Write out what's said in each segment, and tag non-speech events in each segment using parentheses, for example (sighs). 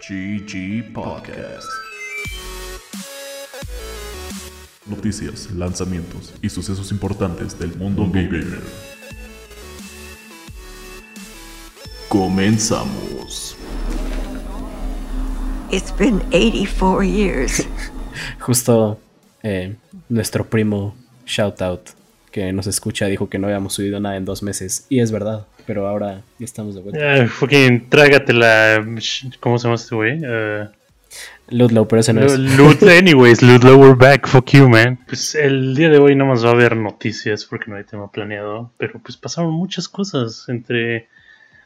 GG Podcast. Noticias, lanzamientos y sucesos importantes del mundo gamer. Comenzamos. It's been 84 years. (laughs) Justo eh, nuestro primo Shoutout que nos escucha dijo que no habíamos subido nada en dos meses. Y es verdad, pero ahora ya estamos de vuelta. Ah, fucking trágatela. ¿Cómo se llama este güey? Uh, Ludlow, pero ese no es. Lud, anyways, Ludlow, we're back. Fuck you, man. Pues el día de hoy no más va a haber noticias porque no hay tema planeado. Pero pues pasaron muchas cosas entre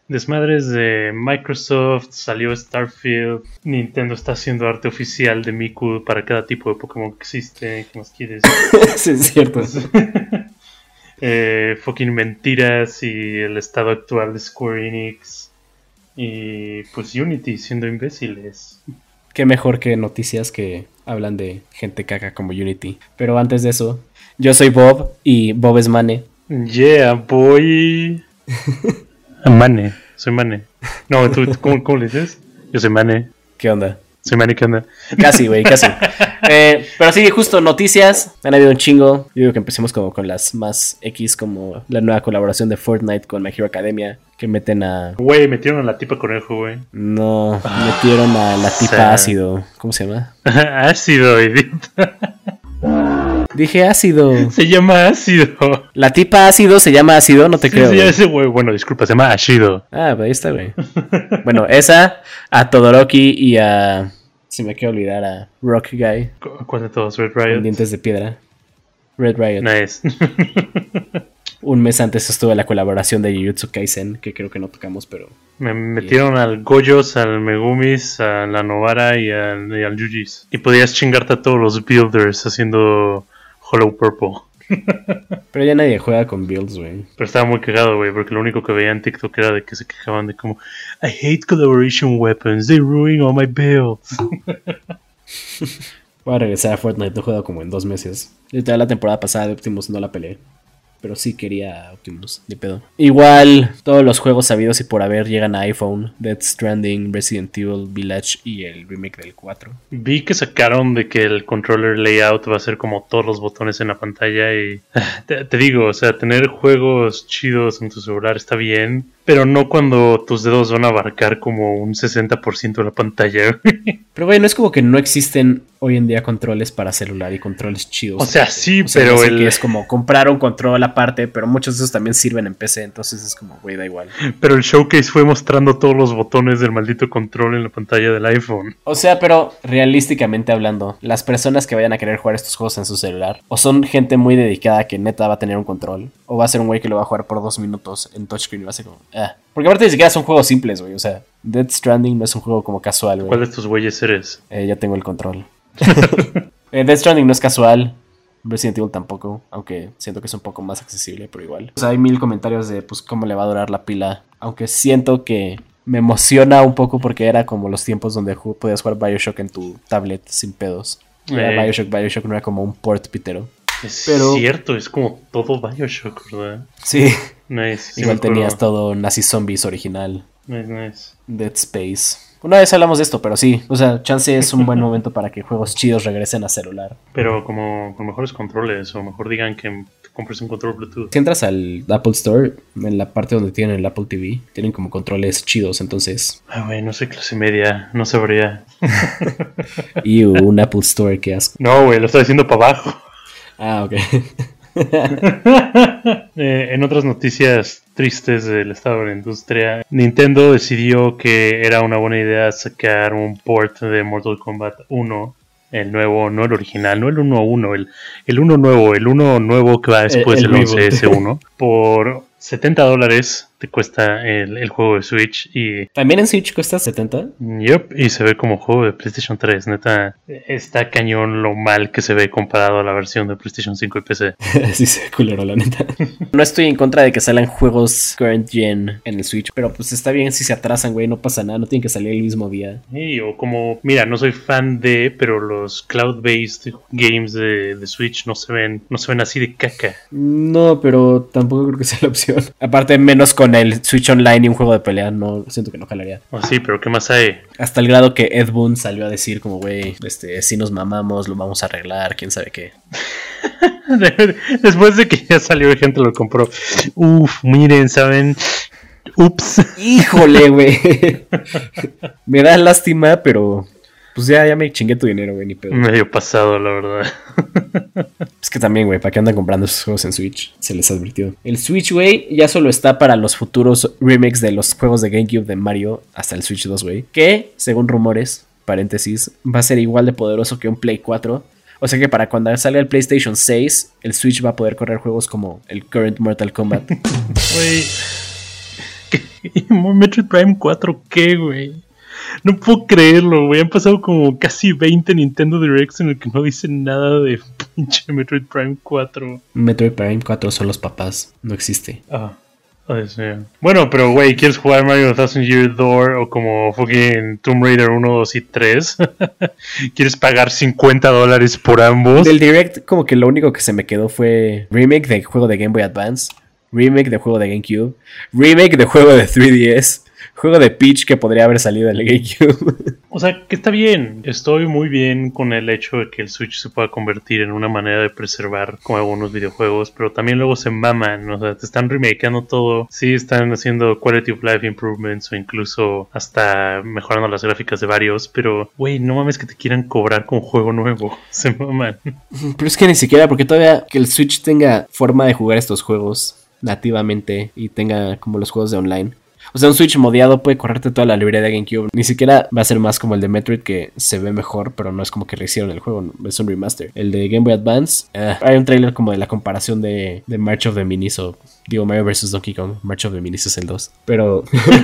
desmadres de Microsoft, salió Starfield, Nintendo está haciendo arte oficial de Miku para cada tipo de Pokémon que existe. ¿Qué más quieres? (laughs) sí, es cierto. (laughs) eh, fucking mentiras y el estado actual de Square Enix. Y pues Unity siendo imbéciles. Qué mejor que noticias que hablan de gente caca como Unity. Pero antes de eso, yo soy Bob y Bob es Mane. Yeah, boy. (laughs) Mane, soy Mane. (laughs) No, ¿tú, cómo, cómo le dices? Yo soy Mane. ¿Qué onda? Soy Mane, ¿qué onda? Casi, güey, casi. (laughs) Eh, pero sí, justo noticias. Han habido un chingo. Yo digo que empecemos como con las más X, como la nueva colaboración de Fortnite con My Hero Academia. Que meten a. Güey, metieron a la tipa conejo, güey. No, metieron a la tipa ácido. ¿Cómo se llama? (laughs) ácido, idiota. Dije ácido. Se llama ácido. La tipa ácido se llama ácido, no te Sí, creo. sí, ese güey. Bueno, disculpa, se llama Ashido. Ah, pues ahí está, güey. (laughs) bueno, esa, a Todoroki y a. Se me queda olvidar a Rock Guy ¿Cu- ¿Cuál de todos? Red con Riot. dientes de piedra. Red Riot. Nice. (laughs) Un mes antes estuvo la colaboración de Jujutsu Kaisen, que creo que no tocamos, pero. Me metieron al Goyos, al Megumis, a la Novara y al, y al Yujis. Y podías chingarte a todos los builders haciendo Hollow Purple. (laughs) Pero ya nadie juega con builds, güey. Pero estaba muy cagado, güey, porque lo único que veía en TikTok era de que se quejaban de como I hate collaboration weapons, they ruin all my builds. (laughs) Voy a regresar a Fortnite, no he jugado como en dos meses. Literal, la temporada pasada de Optimus no la peleé. Pero sí quería Optimus, de pedo. Igual, todos los juegos sabidos y por haber llegan a iPhone. Death Stranding, Resident Evil Village y el remake del 4. Vi que sacaron de que el controller layout va a ser como todos los botones en la pantalla y (sighs) te, te digo, o sea, tener juegos chidos en tu celular está bien, pero no cuando tus dedos van a abarcar como un 60% de la pantalla. Pero güey, no es como que no existen hoy en día controles para celular y controles chidos. O sea, sí, O sea, pero el- que es como comprar un control aparte, pero muchos de esos también sirven en PC, entonces es como, güey, da igual. Pero el showcase fue mostrando todos los botones del maldito control en la pantalla del iPhone. O sea, pero realísticamente hablando, las personas que vayan a querer jugar estos juegos en su celular, o son gente muy dedicada que neta va a tener un control, o va a ser un güey que lo va a jugar por dos minutos en touchscreen y va a ser como, ah. Porque aparte ni siquiera son juegos simples, güey. O sea, Dead Stranding no es un juego como casual, ¿Cuál güey. de estos güeyes eres? Eh, ya tengo el control. (laughs) eh, Dead Stranding no es casual. Resident Evil tampoco, aunque siento que es un poco más accesible, pero igual. O sea, hay mil comentarios de pues cómo le va a durar la pila, aunque siento que me emociona un poco porque era como los tiempos donde ju- podías jugar BioShock en tu tablet sin pedos. Era Eh. BioShock, BioShock no era como un port pitero. Es Pero- cierto, es como todo Bioshock, ¿verdad? Sí. Nice. sí igual tenías todo Nazi Zombies original, Nice, nice. Dead Space. Una vez hablamos de esto, pero sí. O sea, chance es un buen (laughs) momento para que juegos chidos regresen a celular. Pero como con mejores controles, o mejor digan que compres un control Bluetooth. Si entras al Apple Store, en la parte donde tienen el Apple TV, tienen como controles chidos, entonces. Ah, güey, no soy clase media, no sabría. (laughs) Y un Apple Store, qué asco. No, güey, lo estoy diciendo para abajo. Ah, ok. (laughs) (laughs) Eh, en otras noticias tristes del estado de la industria, Nintendo decidió que era una buena idea sacar un port de Mortal Kombat 1. El nuevo, no el original, no el 1-1, el, el 1 nuevo, el 1 nuevo que va después el del reboot. 11S1. (laughs) Por 70 dólares te cuesta el, el juego de Switch y ¿También en Switch cuesta 70? Yep, y se ve como juego de PlayStation 3, neta. Está cañón lo mal que se ve comparado a la versión de PlayStation 5 y PC. (laughs) sí, se ve culero, la neta. (laughs) No estoy en contra de que salgan juegos current gen en el Switch, pero pues está bien si se atrasan, güey, no pasa nada, no tienen que salir el mismo día. Y, o como, mira, no soy fan de, pero los cloud-based games de, de Switch no se ven, no se ven así de caca. No, pero tampoco creo que sea la opción. Aparte, menos con el Switch Online y un juego de pelea, no siento que no jalaría. Oh, sí, pero ¿qué más hay? Hasta el grado que Ed Boon salió a decir como, güey, este, si nos mamamos, lo vamos a arreglar, quién sabe qué. (laughs) Después de que ya salió y gente lo compró. Uf, miren, ¿saben? Ups. Híjole, güey. (laughs) me da lástima, pero pues ya, ya me chingué tu dinero, güey, ni pedo. Medio pasado, la verdad. (laughs) Es que también, güey, ¿para qué andan comprando esos juegos en Switch? Se les advirtió. El Switch, güey, ya solo está para los futuros remakes de los juegos de GameCube de Mario hasta el Switch 2, güey. Que, según rumores, paréntesis, va a ser igual de poderoso que un Play 4. O sea que para cuando salga el PlayStation 6, el Switch va a poder correr juegos como el current Mortal Kombat. (laughs) Güey. ¿Qué? Metroid Prime 4, ¿qué, güey? No puedo creerlo, güey. Han pasado como casi 20 Nintendo Directs en el que no dicen nada de pinche Metroid Prime 4. Metroid Prime 4 son los papás, no existe. Ah. Mío. Bueno, pero güey, ¿quieres jugar Mario Thousand Year Door o como fucking Tomb Raider 1, 2 y 3? (laughs) ¿Quieres pagar 50 dólares por ambos? Del Direct, como que lo único que se me quedó fue remake de juego de Game Boy Advance, remake de juego de GameCube, remake de juego de 3DS, juego de Peach que podría haber salido del GameCube. O sea, que está bien. Estoy muy bien con el hecho de que el Switch se pueda convertir en una manera de preservar como algunos videojuegos, pero también luego se maman, o sea, te están remakeando todo. Sí, están haciendo quality of life improvements o incluso hasta mejorando las gráficas de varios, pero güey, no mames que te quieran cobrar con juego nuevo. (laughs) Se maman. Pero es que ni siquiera, porque todavía que el Switch tenga forma de jugar estos juegos nativamente y tenga como los juegos de online. O sea, un Switch modeado puede correrte toda la librería de GameCube. Ni siquiera va a ser más como el de Metroid que se ve mejor, pero no es como que rehicieron el juego, es un remaster. El de Game Boy Advance, eh, hay un trailer como de la comparación de, de March of the Minis o digo Mario vs Donkey Kong. March of the Minis es el 2. Pero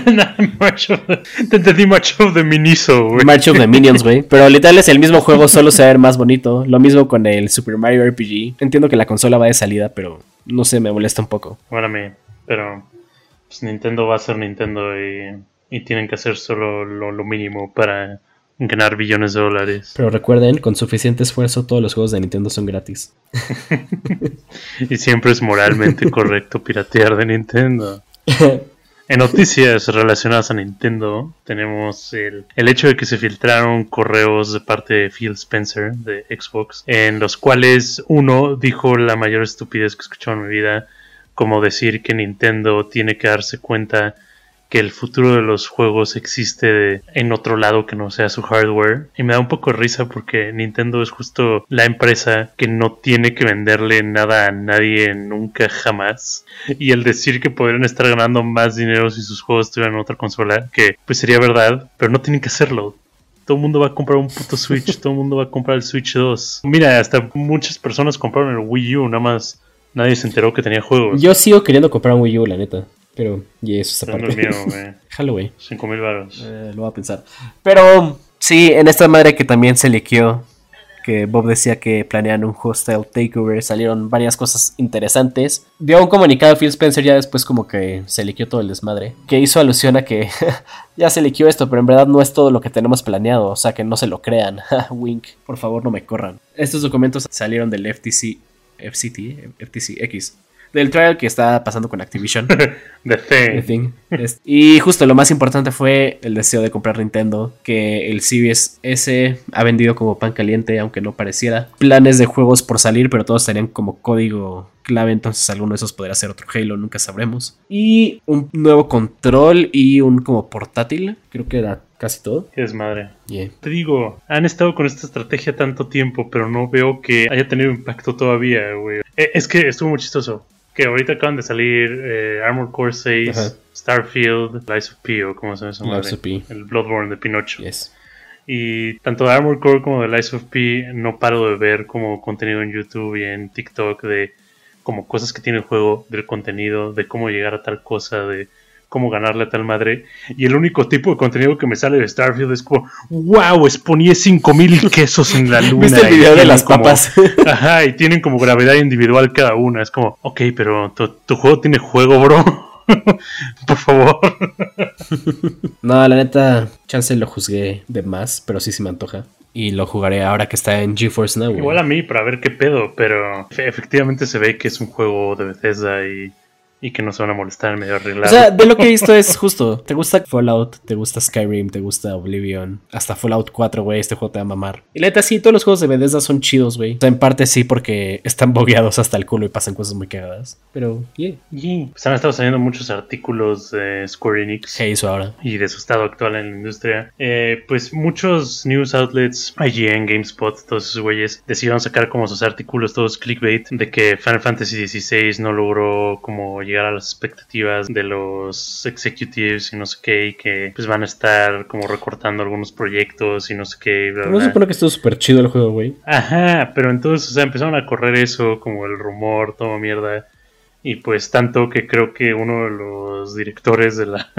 (laughs) March of the- Te entendí March of the Miniso, güey. March of the Minions, güey. (laughs) Pero literal es el mismo juego, solo se va a ver más bonito. Lo mismo con el Super Mario RPG. Entiendo que la consola va de salida, pero no sé, me molesta un poco. Para mí, pero pues, Nintendo va a ser Nintendo y, y tienen que hacer solo lo, lo mínimo para ganar billones de dólares. Pero recuerden, con suficiente esfuerzo todos los juegos de Nintendo son gratis. (laughs) Y siempre es moralmente (laughs) correcto piratear de Nintendo. (laughs) En noticias relacionadas a Nintendo, tenemos el, el hecho de que se filtraron correos de parte de Phil Spencer de Xbox, en los cuales uno dijo la mayor estupidez que he escuchado en mi vida, como decir que Nintendo tiene que darse cuenta que el futuro de los juegos existe en otro lado que no sea su hardware. Y me da un poco de risa porque Nintendo es justo la empresa que no tiene que venderle nada a nadie nunca jamás. Y el decir que podrían estar ganando más dinero si sus juegos estuvieran en otra consola, que pues sería verdad, pero no tienen que hacerlo. Todo el mundo va a comprar un puto Switch, todo el mundo va a comprar el Switch 2. Mira, hasta muchas personas compraron el Wii U, nada más nadie se enteró que tenía juegos. Yo sigo queriendo comprar un Wii U, la neta. Pero, y eso es Tengo aparte. el mío, (laughs) güey. Jalo, güey. 5 mil baros. Eh, lo voy a pensar. Pero, sí, en esta madre que también se liqueó, que Bob decía que planean un hostile takeover, salieron varias cosas interesantes. Dio un comunicado a Phil Spencer ya después como que se liqueó todo el desmadre, que hizo alusión a que (laughs) ya se liqueó esto, pero en verdad no es todo lo que tenemos planeado, o sea que no se lo crean. (laughs) Wink, por favor no me corran. Estos documentos salieron del FTC, FCT, FTC X, del trial que está pasando con Activision. The (laughs) The Thing. Thing. Es- Y justo lo más importante fue el deseo de comprar Nintendo, que el Series S ha vendido como pan caliente, aunque no pareciera. Planes de juegos por salir, pero todos tenían como código clave, entonces alguno de esos podría ser otro Halo, nunca sabremos. Y un nuevo control y un como portátil, creo que era casi todo. Qué desmadre. Yeah. Te digo, han estado con esta estrategia tanto tiempo, pero no veo que haya tenido impacto todavía, güey. Eh, Es que estuvo muy chistoso. Que ahorita acaban de salir eh, Armored Core 6, Ajá. Starfield, Lies of P, o como se llama Lies madre. of P. El Bloodborne de Pinocho. Yes. Y tanto de Armored Core como de Lies of P no paro de ver como contenido en YouTube y en TikTok de como cosas que tiene el juego, del contenido, de cómo llegar a tal cosa, de cómo ganarle a tal madre. Y el único tipo de contenido que me sale de Starfield es como, wow, exponí 5000 (laughs) quesos en la luna. ¿Viste el y video de tienen las como- papas? (laughs) Ajá, y tienen como gravedad individual cada una. Es como, ok, pero tu, tu juego tiene juego, bro. (laughs) Por favor. No, la neta, chance lo juzgué de más, pero sí se me antoja. Y lo jugaré ahora que está en GeForce Now. Igual a mí para ver qué pedo, pero efe- efectivamente se ve que es un juego de Bethesda y y que no se van a molestar en medio O arreglado. sea, de lo que he visto es (laughs) justo. ¿Te gusta Fallout? ¿Te gusta Skyrim? ¿Te gusta Oblivion? Hasta Fallout 4, güey. Este juego te va a mamar. Y la neta, sí, todos los juegos de Bethesda son chidos, güey. O sea, en parte sí, porque están bogueados hasta el culo y pasan cosas muy cagadas. Pero, yeah. Y pues han estado saliendo muchos artículos de Square Enix. ¿Qué hizo ahora? y de su estado actual en la industria, eh, pues muchos news outlets, IGN, GameSpot, todos esos güeyes, decidieron sacar como sus artículos todos clickbait de que Final Fantasy XVI no logró como llegar a las expectativas de los executives y no sé qué, y que pues van a estar como recortando algunos proyectos y no sé qué. bla, ¿No se supone que estuvo súper chido el juego, güey? Ajá, pero entonces, o sea, empezaron a correr eso, como el rumor, todo mierda. Y pues tanto que creo que uno de los directores de la,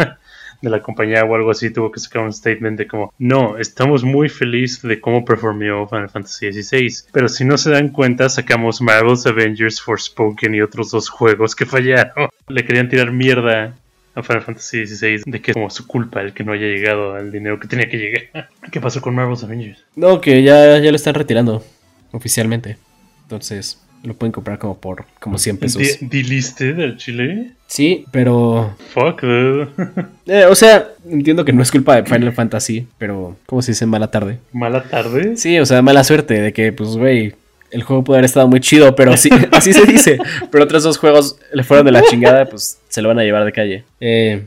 de la compañía o algo así tuvo que sacar un statement de como, no, estamos muy felices de cómo performió Final Fantasy XVI. Pero si no se dan cuenta, sacamos Marvel's Avengers Forspoken y otros dos juegos que fallaron. (laughs) Le querían tirar mierda a Final Fantasy XVI de que es como su culpa el que no haya llegado al dinero que tenía que llegar. (laughs) ¿Qué pasó con Marvel's Avengers? No, que ya, ya lo están retirando oficialmente. Entonces, lo pueden comprar como por como 100 pesos. ¿Di- ¿Delisted al Chile? Sí, pero Fuck, dude. (laughs) Eh, o sea, entiendo que no es culpa de Final Fantasy, pero ¿cómo se dice mala tarde? Mala tarde. Sí, o sea, mala suerte de que, pues, güey, el juego puede haber estado muy chido, pero sí, (laughs) así se dice. Pero otros dos juegos le fueron de la chingada, pues se lo van a llevar de calle. Eh,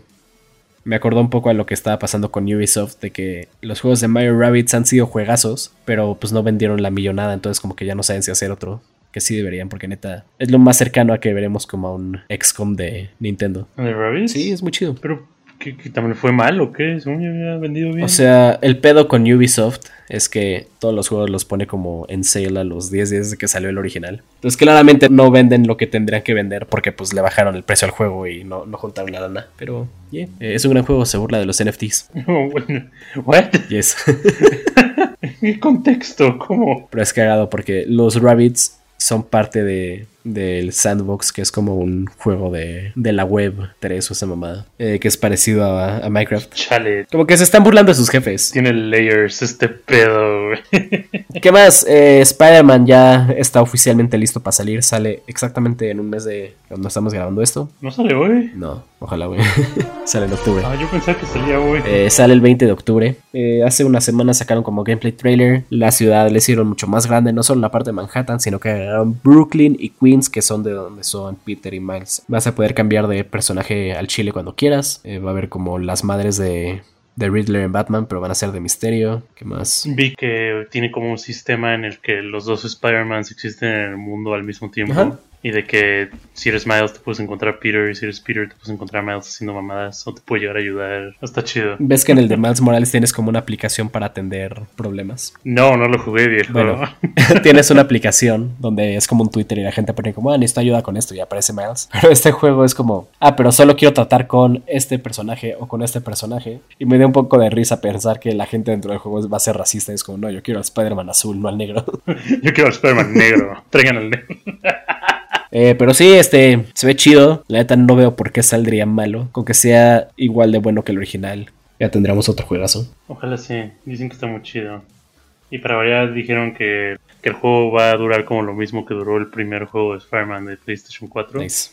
me acordó un poco a lo que estaba pasando con Ubisoft, de que los juegos de Mario Rabbids han sido juegazos, pero pues no vendieron la millonada, entonces como que ya no saben si hacer otro. Que sí deberían, porque neta, es lo más cercano a que veremos como a un XCOM de Nintendo. ¿De Rabbids? Sí, es muy chido. Pero, ¿qué, qué también fue mal o qué? Según yo había vendido bien. O sea, el pedo con Ubisoft es que todos los juegos los pone como en sale a los 10 días de que salió el original. Entonces claramente no venden lo que tendrían que vender porque pues le bajaron el precio al juego y no, no juntaron la lana. Pero, yeah, eh, es un gran juego, se burla de los NFTs. No, (laughs) bueno. ¿What? Yes. (laughs) ¿En qué contexto? ¿Cómo? Pero es cagado porque los Rabbits son parte de del Sandbox, que es como un juego de, de la web 3 o esa mamada, eh, que es parecido a, a Minecraft. Chale. Como que se están burlando de sus jefes. Tiene layers este pedo, güey. (laughs) ¿Qué más? Eh, Spider-Man ya está oficialmente listo para salir. Sale exactamente en un mes de cuando estamos grabando esto. ¿No sale hoy? No, ojalá, güey. (laughs) sale en octubre. Ah, yo pensaba que salía hoy. Eh, sale el 20 de octubre. Eh, hace una semana sacaron como gameplay trailer. La ciudad le hicieron mucho más grande, no solo la parte de Manhattan, sino que agregaron Brooklyn y Queens, que son de donde son Peter y Miles. Vas a poder cambiar de personaje al chile cuando quieras. Eh, va a haber como las madres de, de Riddler en Batman, pero van a ser de misterio. ¿Qué más? Vi que tiene como un sistema en el que los dos Spider-Mans existen en el mundo al mismo tiempo. Ajá. Y de que si eres Miles te puedes encontrar Peter y si eres Peter te puedes encontrar Miles haciendo mamadas o te puede llegar a ayudar. Está chido. ¿Ves que en el de Miles Morales tienes como una aplicación para atender problemas? No, no lo jugué, viejo. Bueno, (laughs) (laughs) tienes una aplicación donde es como un Twitter y la gente pone como, ah, necesito ayuda con esto y aparece Miles. (laughs) Pero este juego es como, ah, pero solo quiero tratar con este personaje o con este personaje. Y me dio un poco de risa pensar que la gente dentro del juego va a ser racista. Y es como, no, yo quiero al Spider-Man azul, no al negro. Yo quiero al Spider-Man negro. Traigan al negro. Eh, pero sí, este, se ve chido. La neta no veo por qué saldría malo. Con que sea igual de bueno que el original. Ya tendremos otro juegazo. Ojalá sí. Dicen que está muy chido. Y para variar dijeron que, que el juego va a durar como lo mismo que duró el primer juego de Spider-Man de PlayStation 4. Nice.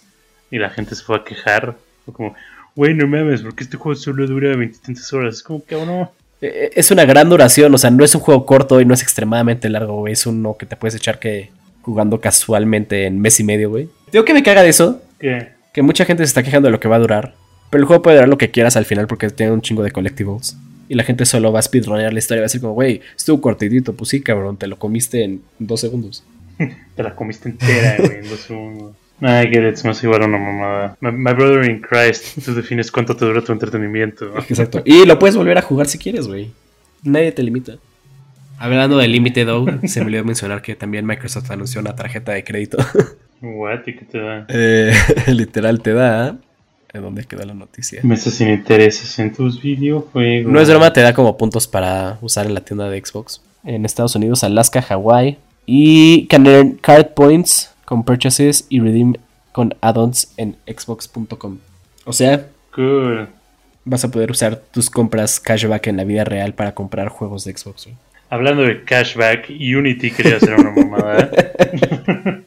Y la gente se fue a quejar. Fue como, güey, no mames, porque este juego solo dura veintitantas horas. Es como que, oh, no. Eh, Es una gran duración, o sea, no es un juego corto y no es extremadamente largo, güey. Es uno que te puedes echar que jugando casualmente en mes y medio, güey. Digo que me caga de eso, ¿Qué? que mucha gente se está quejando de lo que va a durar. Pero el juego puede durar lo que quieras al final porque tiene un chingo de collectibles. Y la gente solo va a speedrunner la historia y va a decir como, güey, estuvo cortitito. Pues sí, cabrón, te lo comiste en dos segundos. (laughs) Te la comiste entera, güey, en dos segundos. I get it, es más igual a una mamada. My, my brother in Christ, tú defines cuánto te dura tu entretenimiento. Exacto. Y lo puedes volver a jugar si quieres, güey. Nadie te limita. Hablando de Limited O, se me olvidó mencionar que también Microsoft anunció una tarjeta de crédito. (laughs) What, ¿y qué te da? Eh, (laughs) literal te da. ¿En dónde quedó la noticia? Meses sin intereses en tus videojuegos. No es broma, te da como puntos para usar en la tienda de Xbox. En Estados Unidos, Alaska, Hawaii. Y can earn card points con purchases y redeem con add-ons en xbox.com. O sea, Cool. vas a poder usar tus compras cashback en la vida real para comprar juegos de Xbox. güey. Hablando de cashback, Unity quería hacer una mamada. (laughs)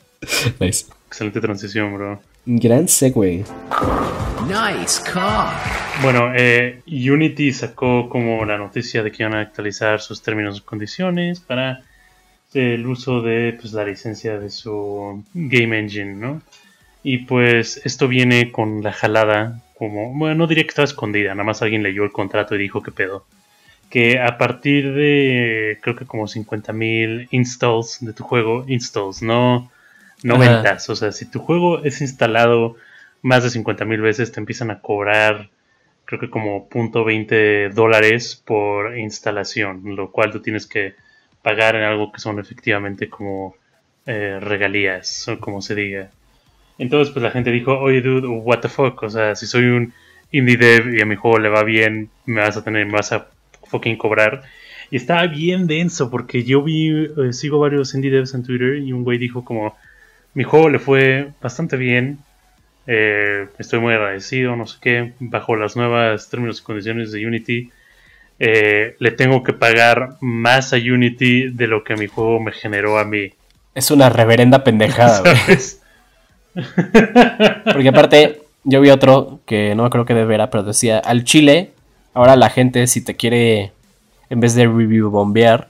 Nice. Excelente transición, bro. Gran segue. Nice car. Bueno, eh, Unity sacó como la noticia de que iban a actualizar sus términos y condiciones para el uso de pues, la licencia de su Game Engine, ¿no? Y pues esto viene con la jalada, como, bueno, no diría que estaba escondida, nada más alguien leyó el contrato y dijo que pedo. Que a partir de, creo que como 50.000 installs de tu juego, installs, no, no Ajá. ventas. O sea, si tu juego es instalado más de 50.000 veces, te empiezan a cobrar, creo que como .20 dólares por instalación, lo cual tú tienes que pagar en algo que son efectivamente como eh, regalías, o como se diga. Entonces, pues la gente dijo, oye, dude, what the fuck, o sea, si soy un indie dev y a mi juego le va bien, me vas a tener, me vas a fucking cobrar. Y estaba bien denso, porque yo vi, eh, sigo varios indie devs en Twitter y un güey dijo como, mi juego le fue bastante bien, eh, estoy muy agradecido, no sé qué, bajo las nuevas términos y condiciones de Unity, eh, le tengo que pagar más a Unity de lo que mi juego me generó a mí. Es una reverenda pendejada. ¿sabes? Porque aparte, yo vi otro que no creo que de vera, pero decía, al chile, ahora la gente si te quiere, en vez de review bombear,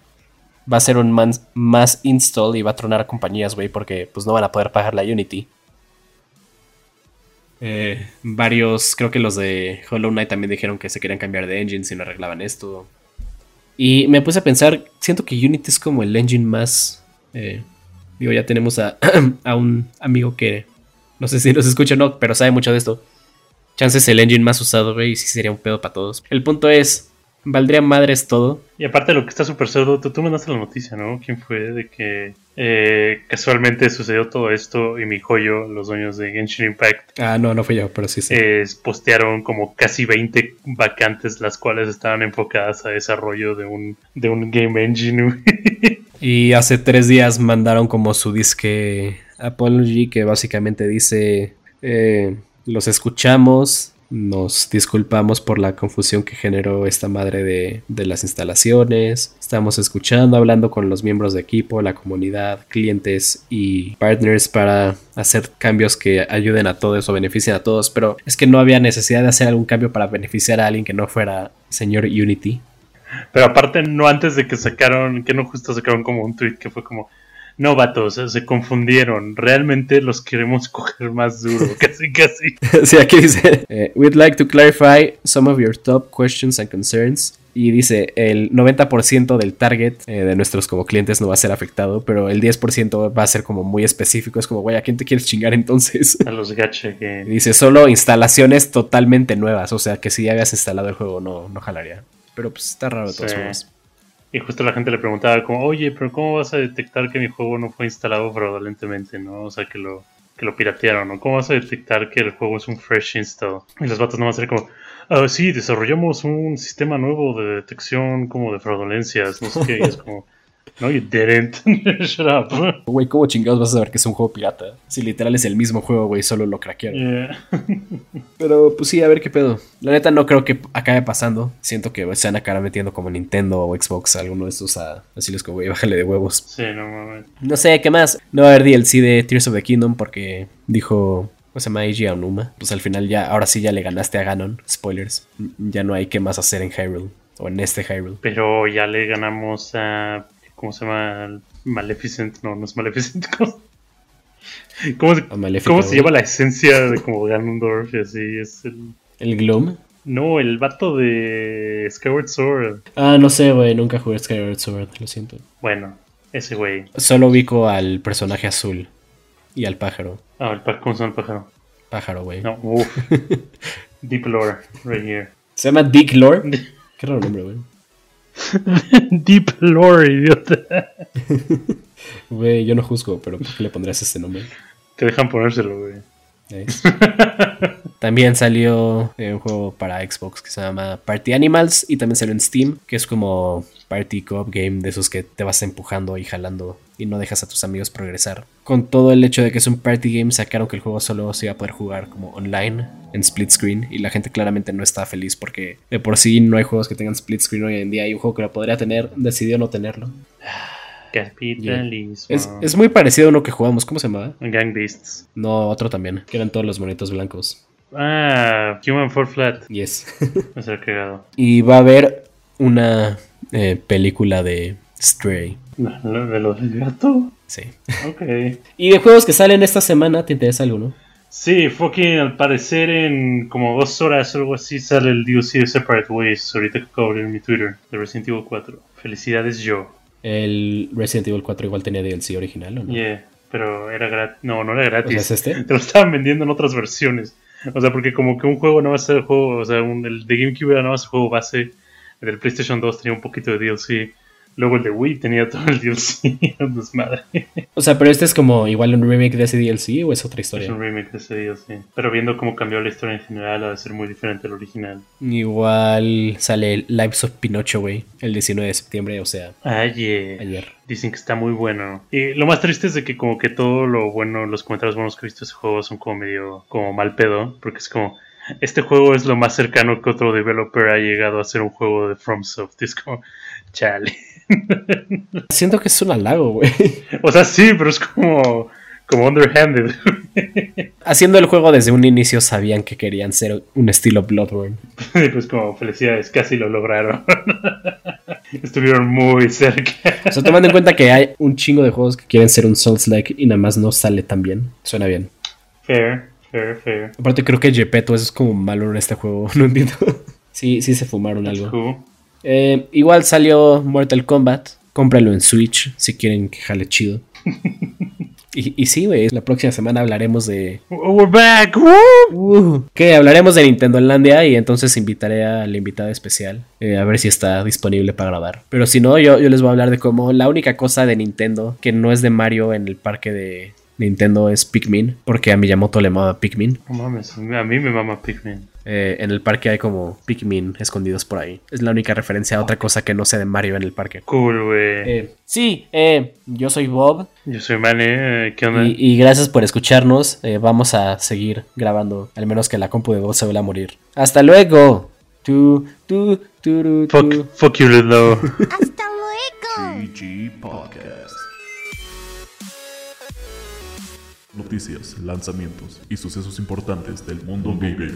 va a hacer un más install y va a tronar compañías, güey, porque pues no van a poder pagar la Unity. Eh, varios, creo que los de Hollow Knight también dijeron que se querían cambiar de engine si no arreglaban esto. Y me puse a pensar, siento que Unity es como el engine más... eh, digo, ya tenemos a, (clears throat) a un amigo que no sé si nos escucha o no, pero sabe mucho de esto. Chances el engine más usado, güey, y sí sería un pedo para todos. El punto es, ¿valdría madres todo? Y aparte de lo que está súper cerdo, tú, tú mandaste la noticia, ¿no? ¿Quién fue? De que eh, casualmente sucedió todo esto y mi joyo, los dueños de Genshin Impact, Ah, no, no fui yo, pero sí, sí. eh, postearon como casi 20 vacantes, las cuales estaban enfocadas a desarrollo de un, de un game engine. (laughs) Y hace tres días mandaron como su disque Apology, que básicamente dice, eh, los escuchamos, nos disculpamos por la confusión que generó esta madre de, de las instalaciones, estamos escuchando, hablando con los miembros de equipo, la comunidad, clientes y partners para hacer cambios que ayuden a todos o beneficien a todos, pero es que no había necesidad de hacer algún cambio para beneficiar a alguien que no fuera señor Unity. Pero aparte, no antes de que sacaron, que no justo sacaron como un tweet que fue como, no vatos, se confundieron, realmente los queremos (laughs) coger más duro, (laughs) casi casi. Sí, aquí dice, eh, we'd like to clarify some of your top questions and concerns. Y dice, el 90% del target eh, de nuestros como clientes no va a ser afectado, pero el 10% va a ser como muy específico. Es como, güey, ¿a quién te quieres chingar entonces? A los gacha que... (laughs) dice, solo instalaciones totalmente nuevas. O sea, que si ya habías instalado el juego no, no jalaría. Pero pues está raro de todos Sí. modos. Y justo la gente le preguntaba como, oye, pero ¿cómo vas a detectar que mi juego no fue instalado fraudulentemente, no? O sea, que lo, que lo piratearon, ¿no? ¿Cómo vas a detectar que el juego es un fresh install? Y los vatos no van a ser como, ah, sí, desarrollamos un sistema nuevo de detección como de fraudulencias, no sé qué. Y es como, no, you didn't. (laughs) Shut up. Güey, ¿cómo chingados vas a saber que es un juego pirata? Si literal es el mismo juego, güey, solo lo craquearon. Yeah. (laughs) Pero pues sí, a ver qué pedo. La neta no creo que acabe pasando. Siento que se van a acabar metiendo como Nintendo o Xbox, alguno de estos a decirles como, güey, bájale de huevos. Sí, no mames. No sé, ¿qué más? No va a haber DLC de Tears of the Kingdom porque dijo, ¿cómo se llama? Eiji Aonuma. Pues al final ya, ahora sí ya le ganaste a Ganon. Spoilers. Ya no hay qué más hacer en Hyrule. O en este Hyrule. Pero ya le ganamos a. ¿Cómo se llama? Maleficent. No, no es Maleficent. (laughs) ¿Cómo, ¿Cómo se, cómo llama la esencia de como Ganondorf y así? Es el. ¿El Gloom? No, el vato de Skyward Sword. Ah, no sé, güey. Nunca jugué Skyward Sword, lo siento. Bueno, ese güey. Solo ubico al personaje azul. Y al pájaro. Ah, el pa- ¿cómo se llama el pájaro? Pájaro, güey. No, uff. (laughs) Deep lore, right here. Se llama Dick Lore. (laughs) Qué raro nombre, güey. (laughs) Deep lore, idiota. (laughs) Güey, yo no juzgo, pero ¿por qué le pondrías este nombre? Te dejan ponérselo, güey. También salió eh, un juego para Xbox que se llama Party Animals y también salió en Steam, que es como Party Co-op Game de esos que te vas empujando y jalando y no dejas a tus amigos progresar. Con todo el hecho de que es un party game, sacaron que el juego solo se iba a poder jugar como online en split screen y la gente claramente no está feliz porque de por sí no hay juegos que tengan split screen hoy en día y un juego que lo podría tener decidió no tenerlo. Capitalismo. Es, es muy parecido a uno que jugamos. ¿Cómo se llamaba? Gang Beasts. No, otro también. Que eran todos los monitos blancos. Ah, Human Fall Flat. Yes. (laughs) Ser cagado. y va a haber una eh, película de Stray. ¿De lo del gato? Sí. Ok. (laughs) Y de juegos que salen esta semana, ¿te interesa alguno? Sí, fucking al parecer en como dos horas o algo así sale el DLC de Separate Ways. Ahorita que acabo de abrir mi Twitter de Resident Evil 4. Felicidades yo. El Resident Evil 4 igual tenía DLC original, ¿o no? Yeah, pero era gratis. No, no era gratis. O sea, ¿es este? (laughs) Te lo estaban vendiendo en otras versiones. O sea, porque como que un juego no va a ser el juego, o sea, un- el de GameCube era no va a ser el juego base. El del PlayStation 2 tenía un poquito de DLC. Luego el de Wii tenía todo el DLC. (laughs) Un desmadre. O sea, pero este es como igual un remake de ese DLC o es otra Es historia. un remake de ese DLC. Pero viendo cómo cambió la historia en general, ha de ser muy diferente al original. Igual sale Lives of Pinocho, güey, el 19 de septiembre, o sea, Ayer. ayer. Dicen que está muy bueno. Y lo más triste es de que como que todo lo bueno, los comentarios buenos que he visto de ese juego son como medio como mal pedo. Porque es como, este juego es lo más cercano que otro developer ha llegado a hacer un juego de FromSoft. Es como, chale. (laughs) Siento que es un halago, güey. O sea, sí, pero es como, como underhanded. (laughs) Haciendo el juego desde un inicio sabían que querían ser un estilo Bloodborne. (laughs) Y pues como, felicidades, casi lo lograron. Estuvieron muy cerca. O sea, tomando en cuenta que hay un chingo de juegos que quieren ser un Souls-like y nada más no sale tan bien. Suena bien. Fair, fair, fair. Aparte creo que Gepetto es como malo en este juego, no entiendo. Sí, sí se fumaron That's algo. cool. Eh, igual salió Mortal Kombat. Cómpralo en Switch si quieren que jale chido. (laughs) Y, y sí, güey, la próxima semana hablaremos de... We're back. Uh, que hablaremos de Nintendo Landia y entonces invitaré al invitado especial eh, a ver si está disponible para grabar. Pero si no, yo, yo les voy a hablar de cómo la única cosa de Nintendo que no es de Mario en el parque de Nintendo es Pikmin, porque a Miyamoto le mama Pikmin. No mames, a mí me mama Pikmin. Eh, en el parque hay como Pikmin escondidos por ahí. Es la única referencia a otra cosa que no sea de Mario en el parque. Cool, güey. Eh, sí, eh, yo soy Bob Yo soy Mane, eh, ¿qué onda? y, y gracias por escucharnos. Eh, vamos a seguir grabando, al menos que la compu de Bob se vuelva a morir. ¡Hasta luego! Tu, tu, turu, tu. Fuck, fuck you, Ludlow. (laughs) Hasta luego. GG Podcast. Noticias, lanzamientos y sucesos importantes del mundo gamer.